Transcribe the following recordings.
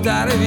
sentirsi da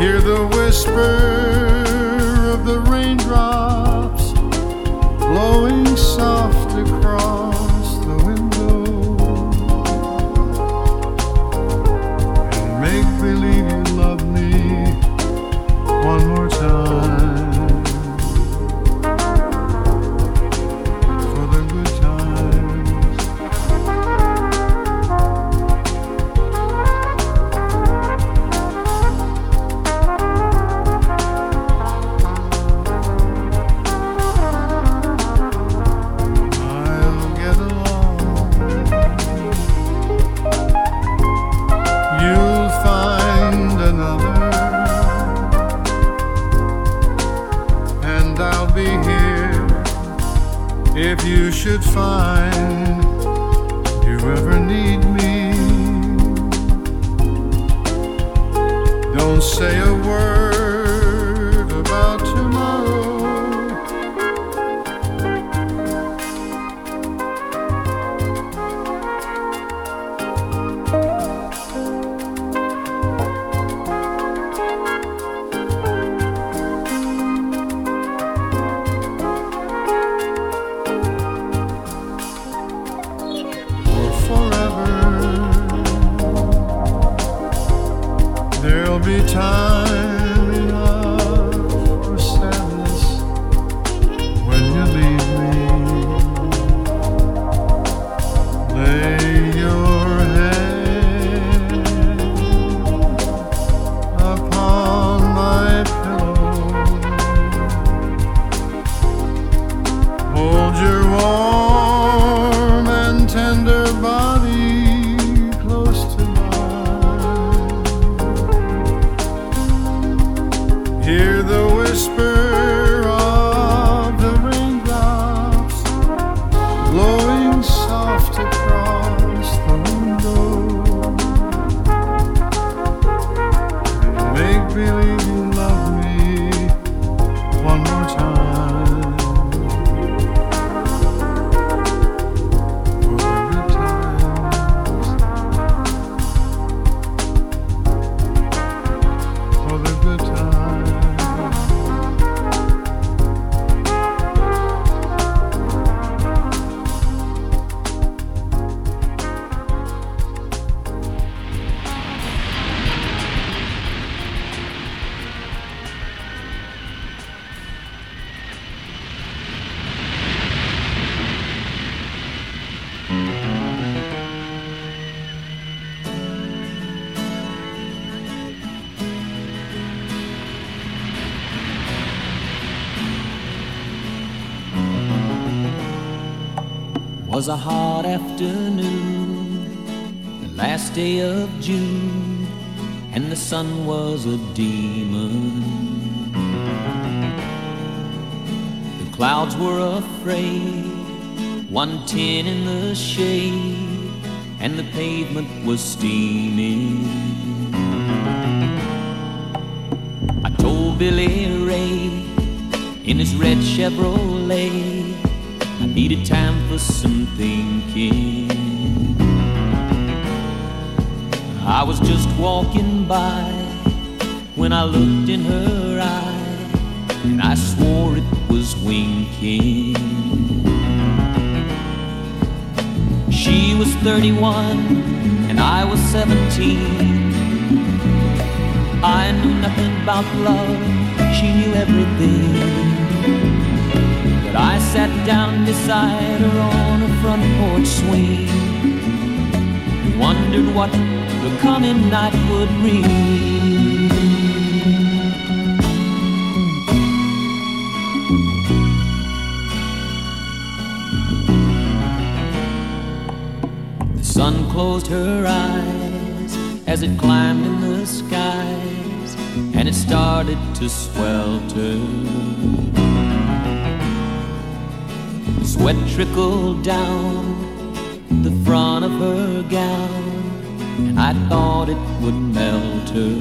Hear the whisper of the raindrops blowing soft across. afternoon, the last day of June, and the sun was a demon. The clouds were afraid, one tin in the shade, and the pavement was steam. Thinking. I was just walking by when I looked in her eye, and I swore it was winking. She was 31 and I was 17. I knew nothing about love, she knew everything. But I sat down beside her on a front porch swing and wondered what the coming night would bring. The sun closed her eyes as it climbed in the skies and it started to swelter. Sweat trickled down the front of her gown, I thought it would melt her.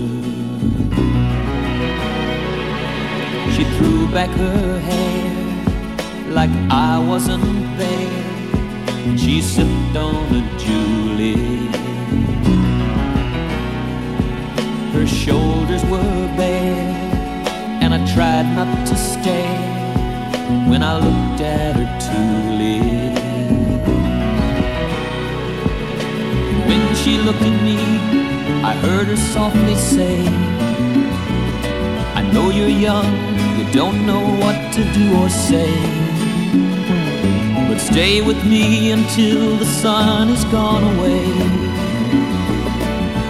She threw back her hair like I wasn't there. She sipped on a julep. Her shoulders were bare, and I tried not to stare when I looked at her tulip. When she looked at me, I heard her softly say, I know you're young, you don't know what to do or say. But stay with me until the sun is gone away.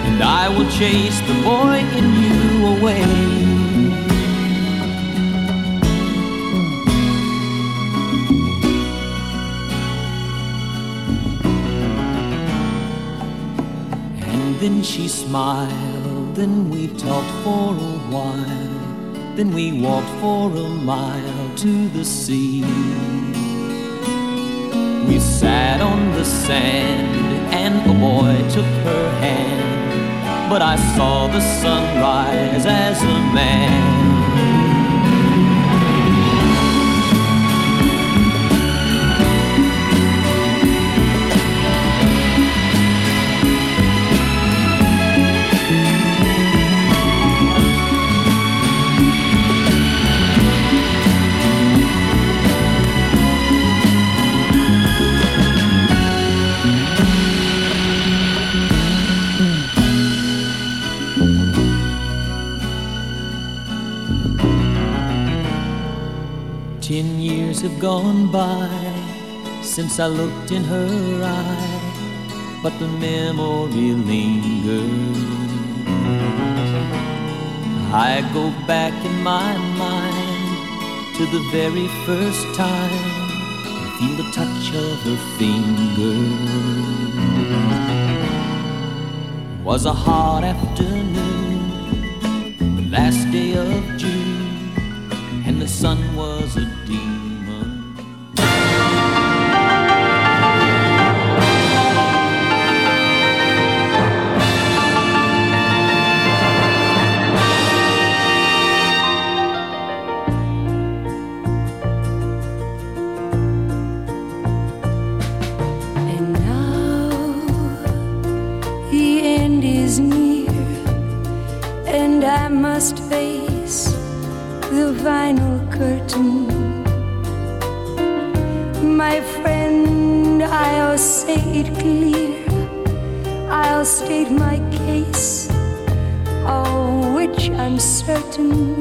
And I will chase the boy in you away. Then she smiled, then we talked for a while. Then we walked for a mile to the sea. We sat on the sand, and a boy took her hand. But I saw the sunrise as a man. Gone by since I looked in her eye, but the memory lingers. I go back in my mind to the very first time and feel the touch of her fingers. Was a hot afternoon, the last day of June and the sun certain.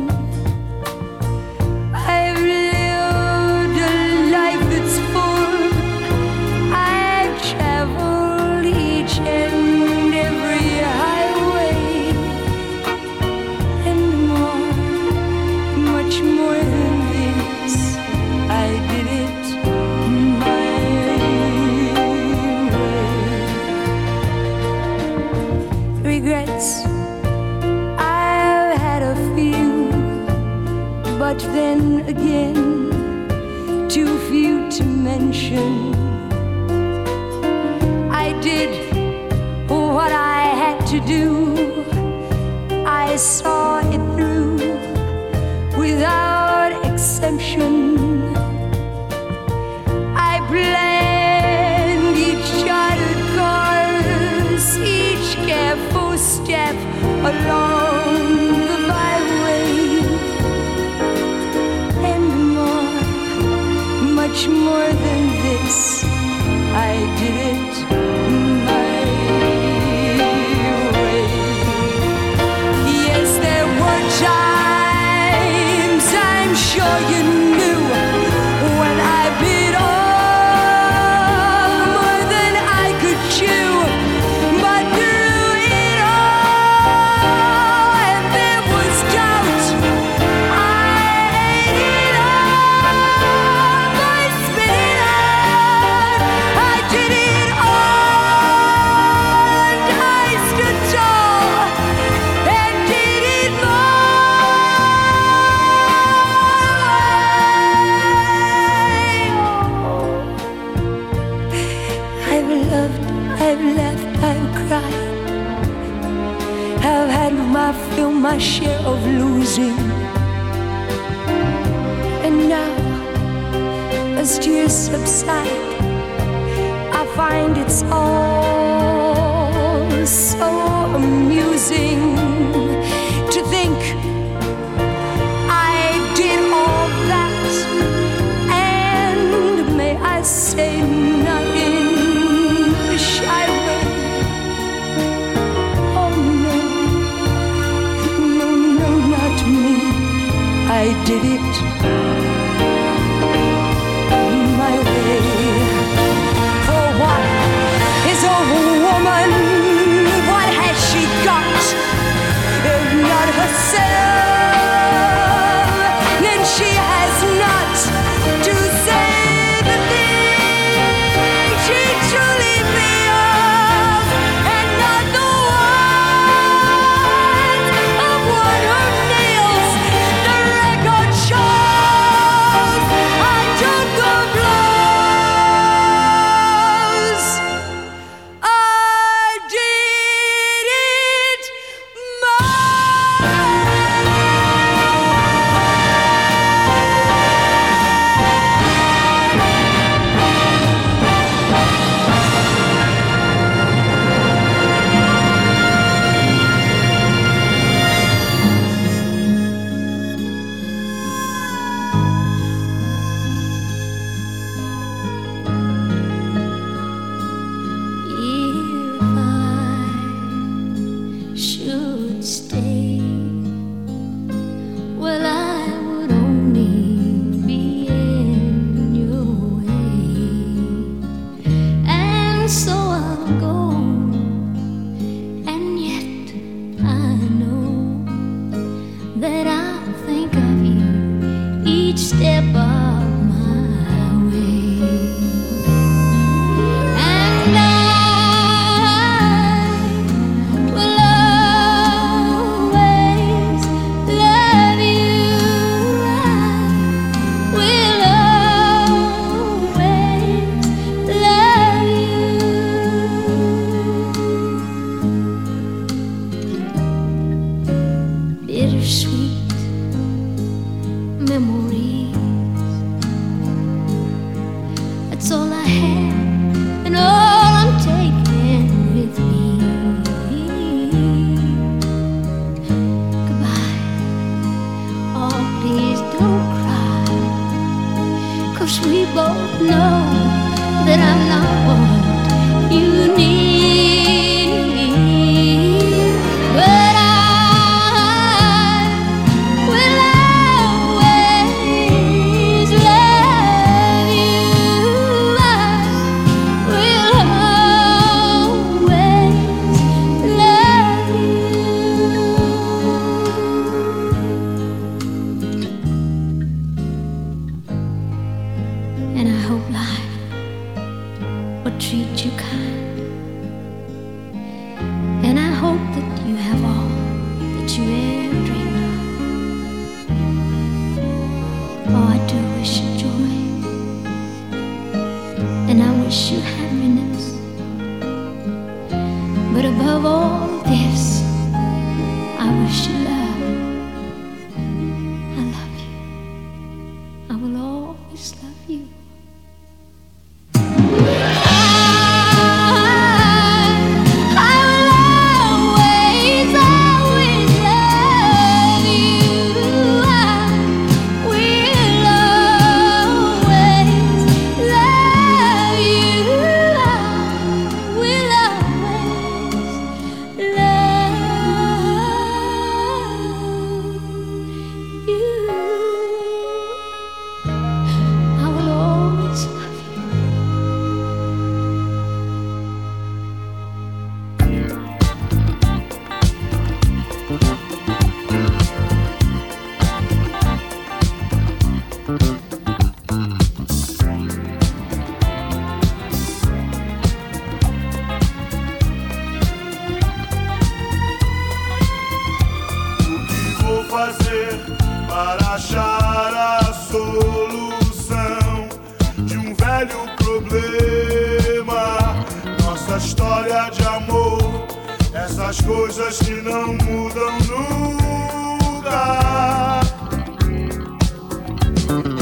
coisas que não mudam nunca.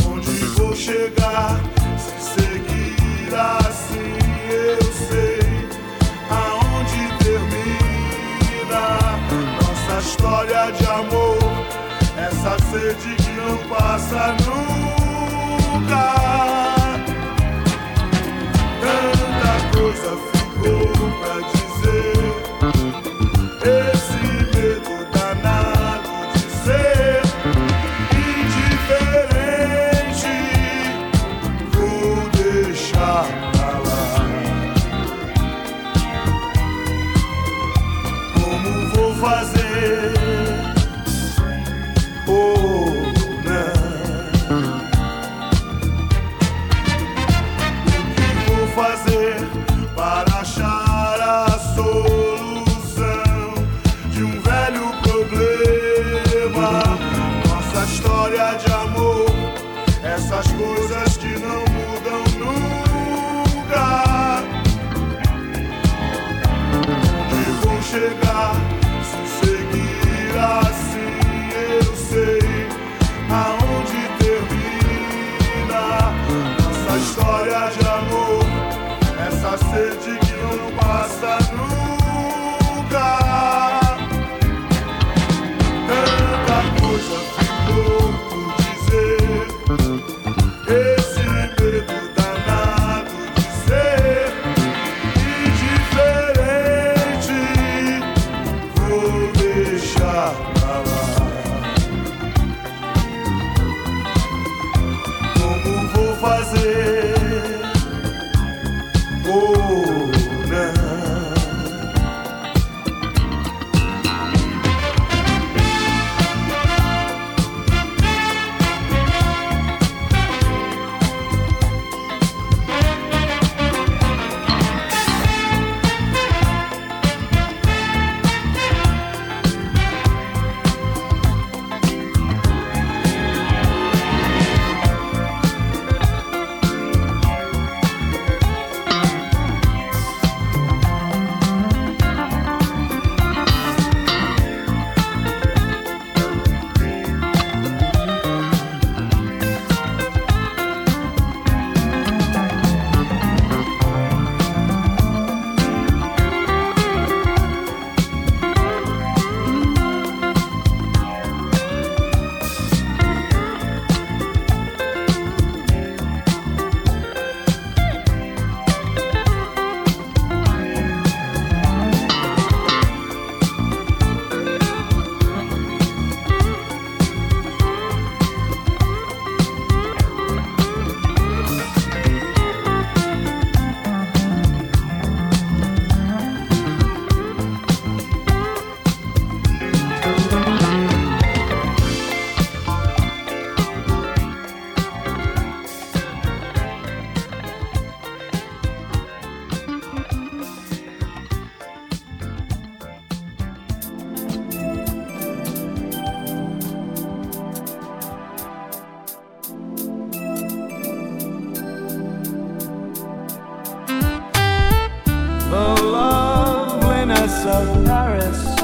Onde vou chegar se seguir assim? Eu sei aonde termina nossa história de amor, essa sede que não passa nunca. was of Paris.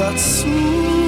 That soon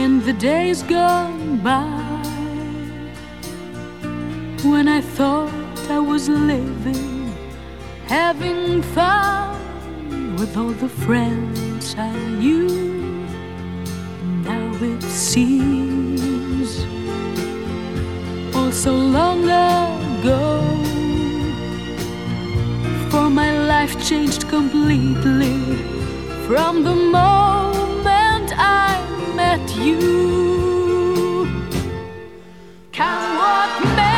in the days gone by when I thought I was living, having fun with all the friends I knew. Now it seems all so long ago. For my life changed completely from the moment I that you can walk me.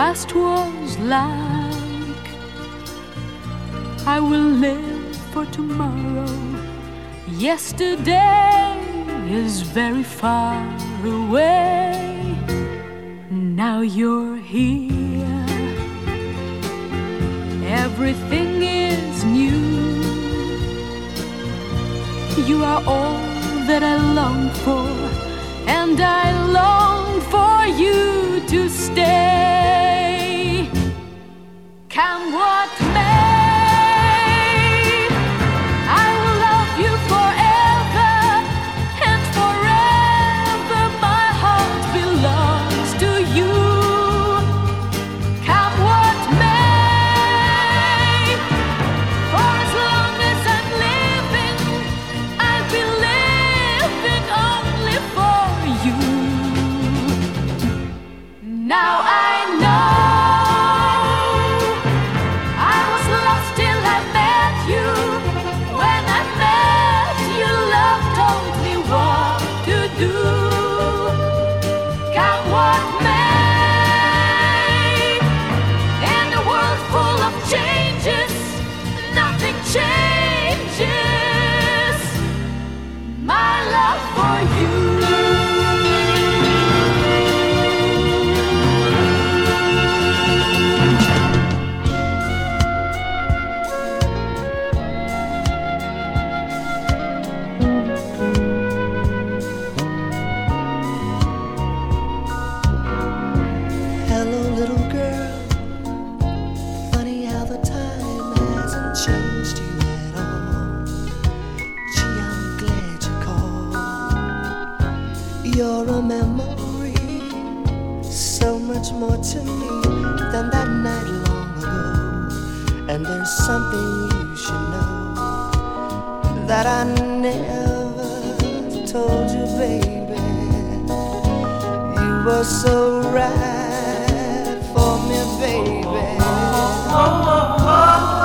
past was like. I will live for tomorrow. Yesterday is very far away. Now you're here. Everything is new. You are all that I long for, and I long for you to stay. Come what may. And there's something you should know that I never told you, baby. You were so right for me, baby. Oh, oh, oh, oh.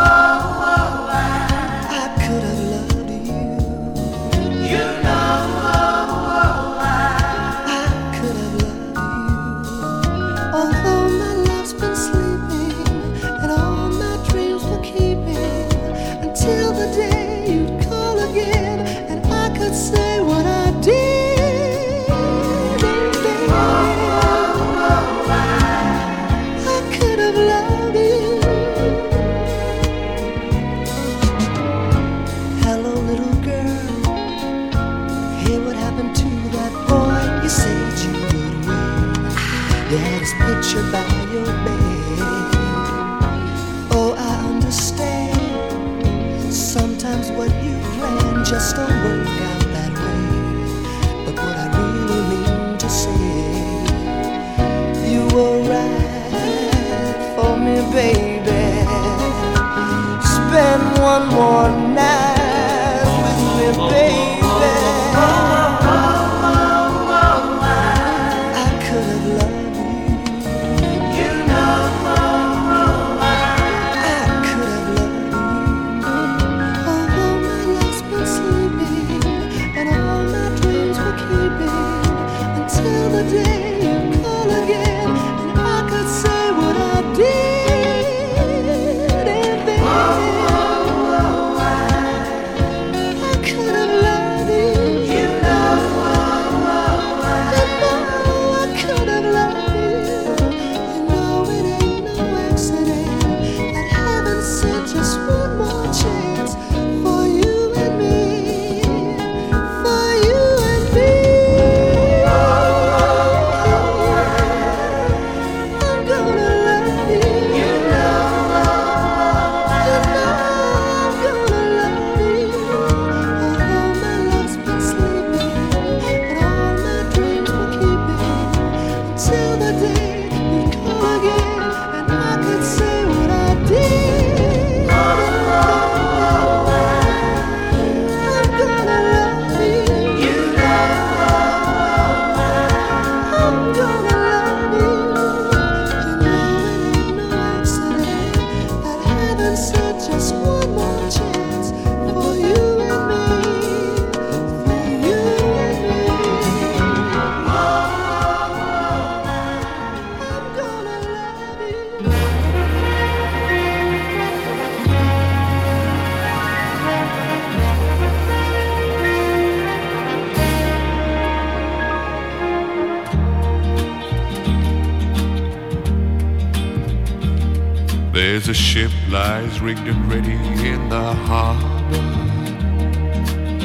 Rigged and ready in the harbor.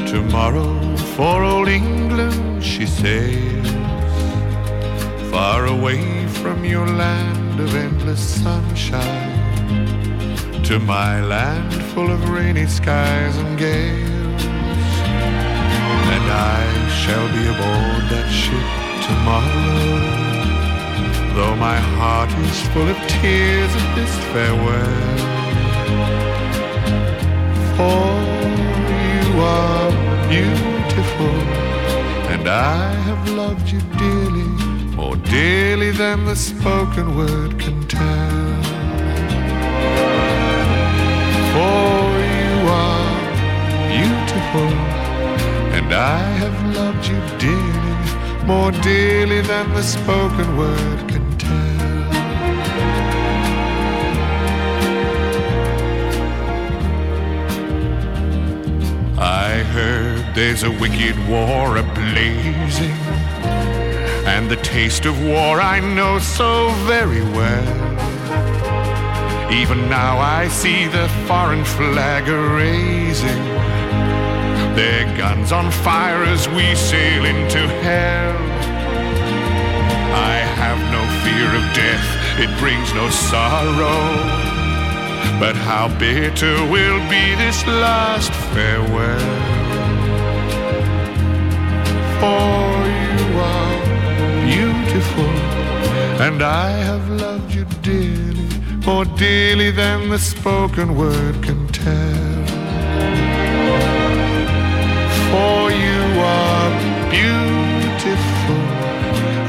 Tomorrow for old England she sails, far away from your land of endless sunshine, to my land full of rainy skies and gales. And I shall be aboard that ship tomorrow. Though my heart is full of tears at this farewell, for you are beautiful, and I have loved you dearly, more dearly than the spoken word can tell. For you are beautiful, and I have loved you dearly, more dearly than the spoken word can heard there's a wicked war ablazing, and the taste of war I know so very well. Even now I see the foreign flag raising, their guns on fire as we sail into hell. I have no fear of death, it brings no sorrow. But how bitter will be this last farewell. For you are beautiful, and I have loved you dearly, more dearly than the spoken word can tell. For you are beautiful,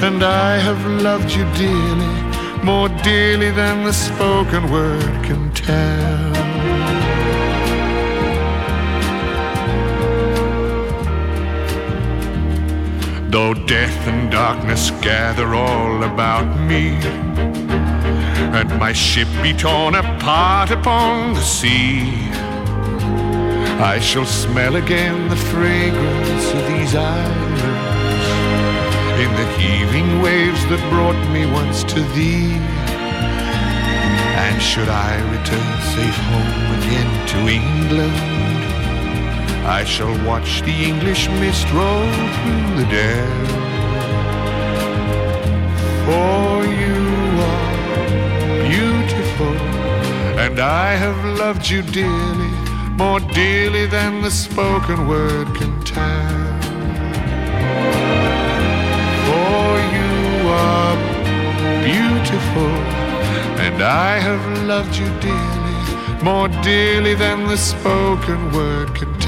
and I have loved you dearly, more dearly than the spoken word can tell. Though death and darkness gather all about me, and my ship be torn apart upon the sea, I shall smell again the fragrance of these islands in the heaving waves that brought me once to thee. And should I return safe home again to England, I shall watch the English mist roll through the dell. For you are beautiful, and I have loved you dearly, more dearly than the spoken word can tell. For you are beautiful, and I have loved you dearly, more dearly than the spoken word can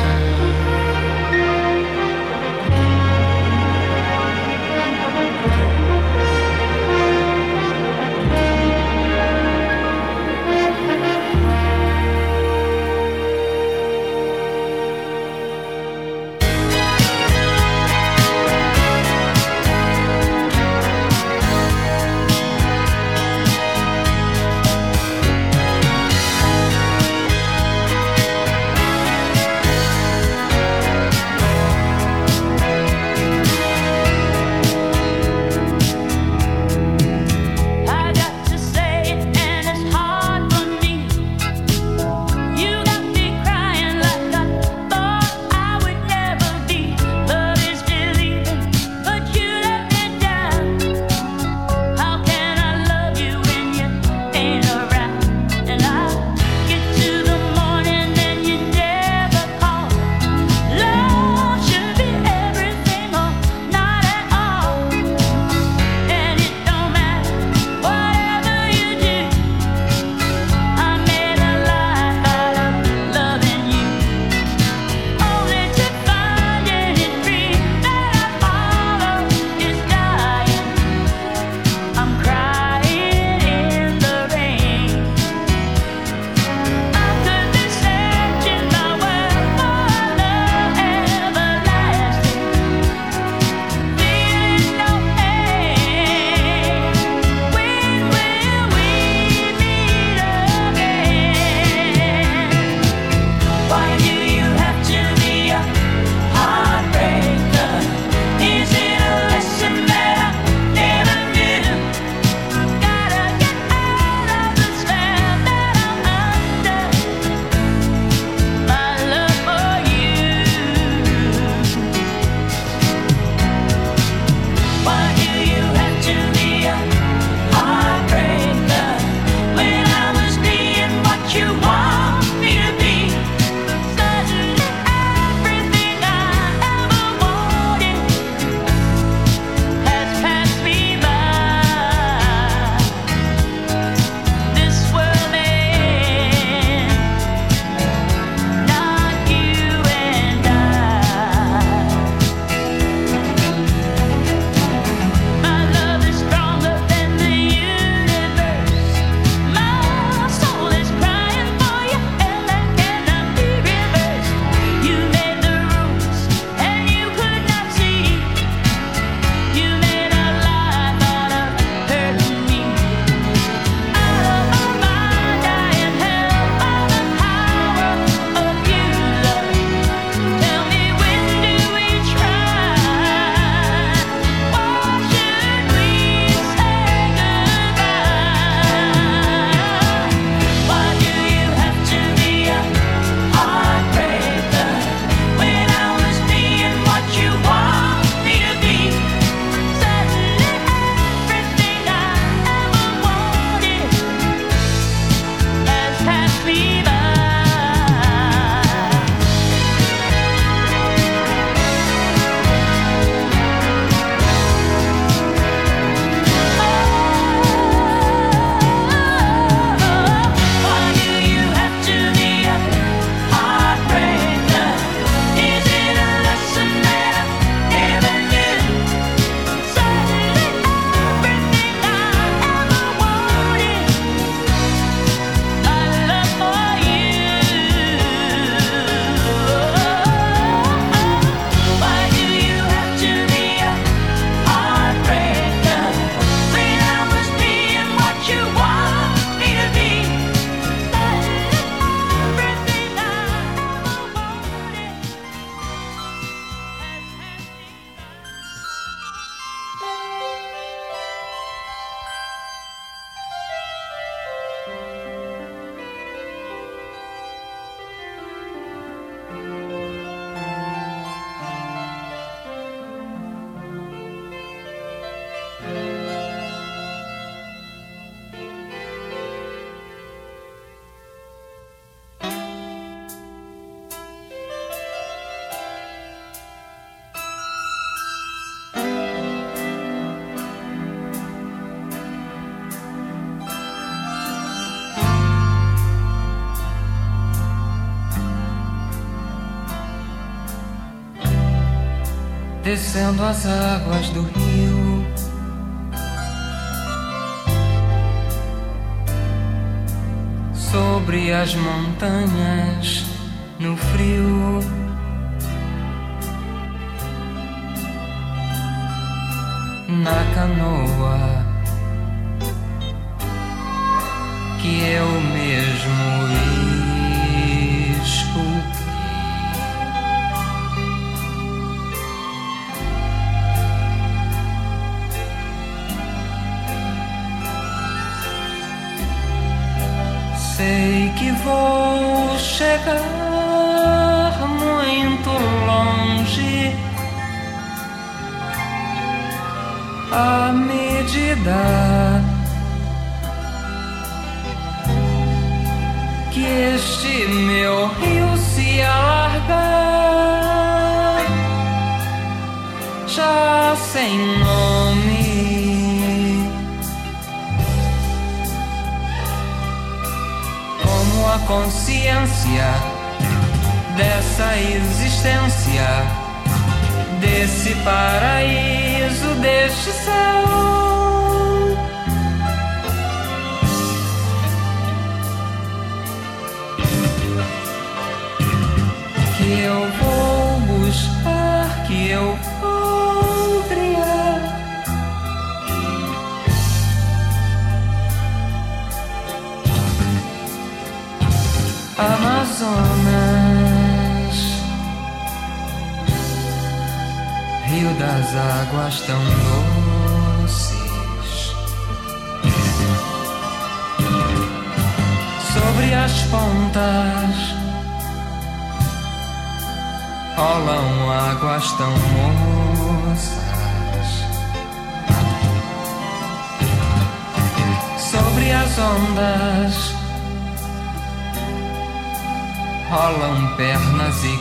descendo as águas do rio. Sobre as montanhas no frio. Na canoa que eu chegar muito longe. À medida que este meu rio se alargar, já sem consciência dessa existência, desse paraíso, deste céu. que eu vou buscar, que eu vou tão doces. Sobre as pontas rolam águas tão moças. Sobre as ondas rolam pernas e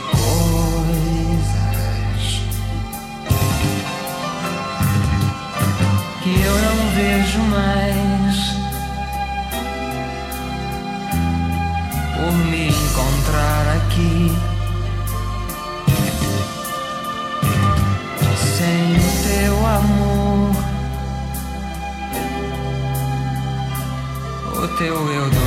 mais. Por me encontrar aqui. sem o teu amor, o teu Eldorado,